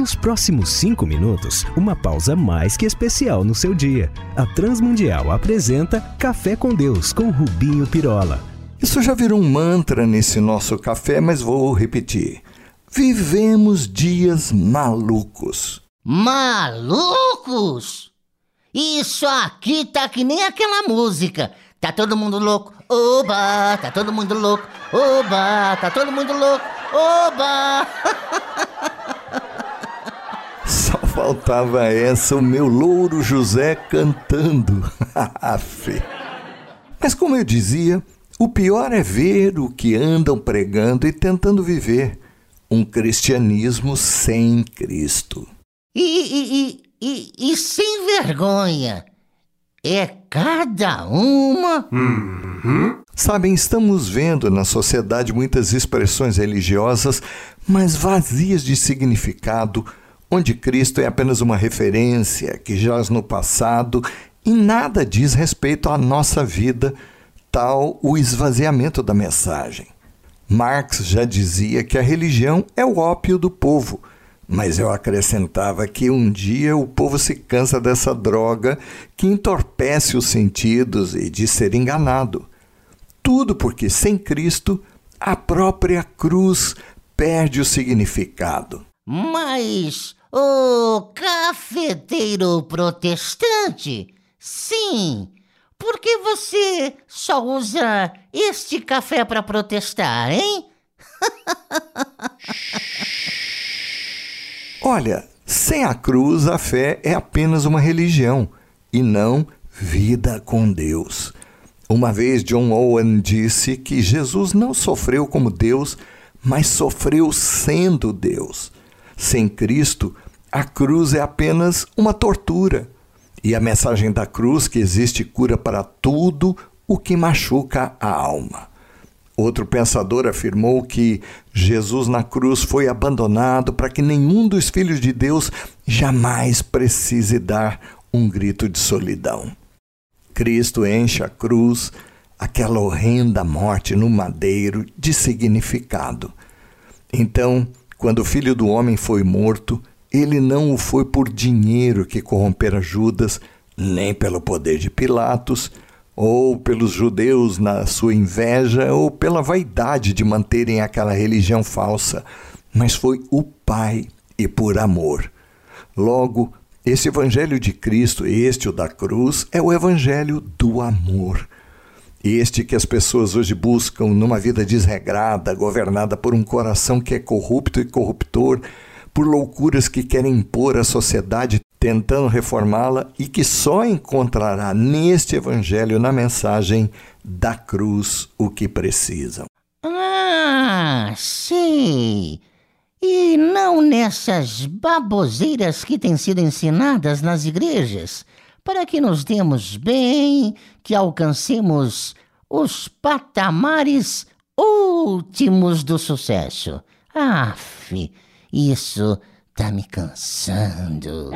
Nos próximos cinco minutos, uma pausa mais que especial no seu dia. A Transmundial apresenta Café com Deus com Rubinho Pirola. Isso já virou um mantra nesse nosso café, mas vou repetir. Vivemos dias malucos. Malucos? Isso aqui tá que nem aquela música. Tá todo mundo louco, oba! Tá todo mundo louco, oba! Tá todo mundo louco, oba! Faltava essa, o meu louro José cantando. Mas como eu dizia, o pior é ver o que andam pregando e tentando viver um cristianismo sem Cristo. E, e, e, e, sem vergonha. É cada uma. Uhum. Sabem, estamos vendo na sociedade muitas expressões religiosas, mas vazias de significado, onde Cristo é apenas uma referência que jaz no passado e nada diz respeito à nossa vida, tal o esvaziamento da mensagem. Marx já dizia que a religião é o ópio do povo, mas eu acrescentava que um dia o povo se cansa dessa droga que entorpece os sentidos e de ser enganado. Tudo porque sem Cristo a própria cruz perde o significado. Mas o cafeteiro protestante, sim, por que você só usa este café para protestar, hein? Olha, sem a cruz, a fé é apenas uma religião e não vida com Deus. Uma vez John Owen disse que Jesus não sofreu como Deus, mas sofreu sendo Deus. Sem Cristo, a cruz é apenas uma tortura e a mensagem da cruz que existe cura para tudo o que machuca a alma. Outro pensador afirmou que Jesus na cruz foi abandonado para que nenhum dos filhos de Deus jamais precise dar um grito de solidão. Cristo enche a cruz, aquela horrenda morte no madeiro, de significado. Então, quando o filho do homem foi morto, ele não o foi por dinheiro que corrompera Judas, nem pelo poder de Pilatos, ou pelos judeus na sua inveja, ou pela vaidade de manterem aquela religião falsa, mas foi o Pai e por amor. Logo, esse evangelho de Cristo, este o da cruz, é o evangelho do amor. Este que as pessoas hoje buscam numa vida desregrada, governada por um coração que é corrupto e corruptor, por loucuras que querem impor à sociedade, tentando reformá-la e que só encontrará neste Evangelho, na mensagem da cruz, o que precisam. Ah, sim! E não nessas baboseiras que têm sido ensinadas nas igrejas, para que nos demos bem, que alcancemos os patamares últimos do sucesso. Aff, isso tá me cansando.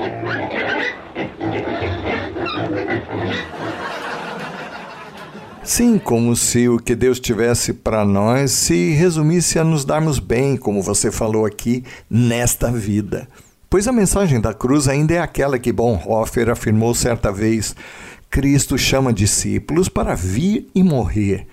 Sim, como se o que Deus tivesse para nós se resumisse a nos darmos bem, como você falou aqui, nesta vida. Pois a mensagem da cruz ainda é aquela que Bonhoeffer afirmou certa vez: Cristo chama discípulos para vir e morrer,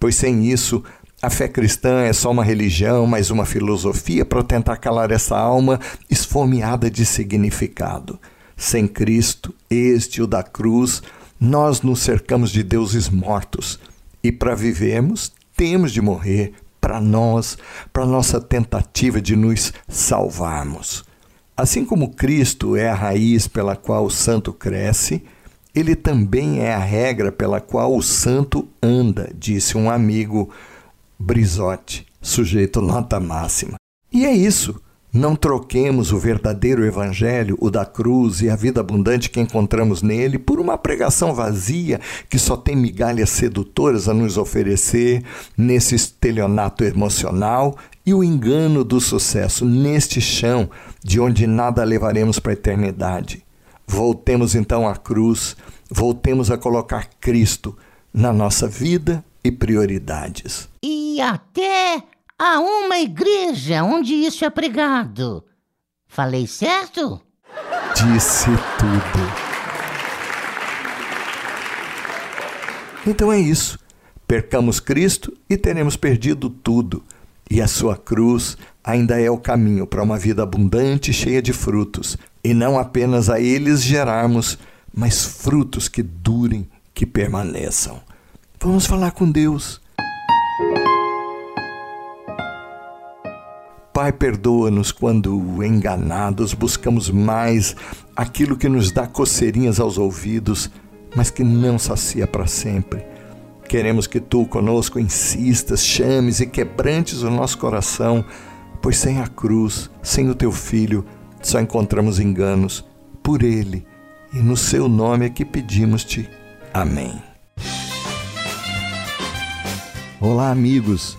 pois sem isso a fé cristã é só uma religião, mas uma filosofia para tentar calar essa alma esfomeada de significado. Sem Cristo, este o da cruz, nós nos cercamos de deuses mortos e para vivermos temos de morrer para nós, para nossa tentativa de nos salvarmos. Assim como Cristo é a raiz pela qual o santo cresce, ele também é a regra pela qual o santo anda, disse um amigo Brizotti, sujeito nota máxima. E é isso. Não troquemos o verdadeiro evangelho, o da cruz e a vida abundante que encontramos nele, por uma pregação vazia que só tem migalhas sedutoras a nos oferecer nesse estelionato emocional e o engano do sucesso neste chão de onde nada levaremos para a eternidade. Voltemos então à cruz, voltemos a colocar Cristo na nossa vida e prioridades. E até a uma igreja onde isso é pregado. Falei certo? Disse tudo. Então é isso. Percamos Cristo e teremos perdido tudo. E a sua cruz ainda é o caminho para uma vida abundante e cheia de frutos. E não apenas a eles gerarmos, mas frutos que durem, que permaneçam. Vamos falar com Deus. Pai, perdoa-nos quando, enganados, buscamos mais aquilo que nos dá coceirinhas aos ouvidos, mas que não sacia para sempre. Queremos que tu conosco insistas, chames e quebrantes o nosso coração, pois sem a cruz, sem o teu filho, só encontramos enganos. Por ele e no seu nome é que pedimos-te. Amém. Olá, amigos.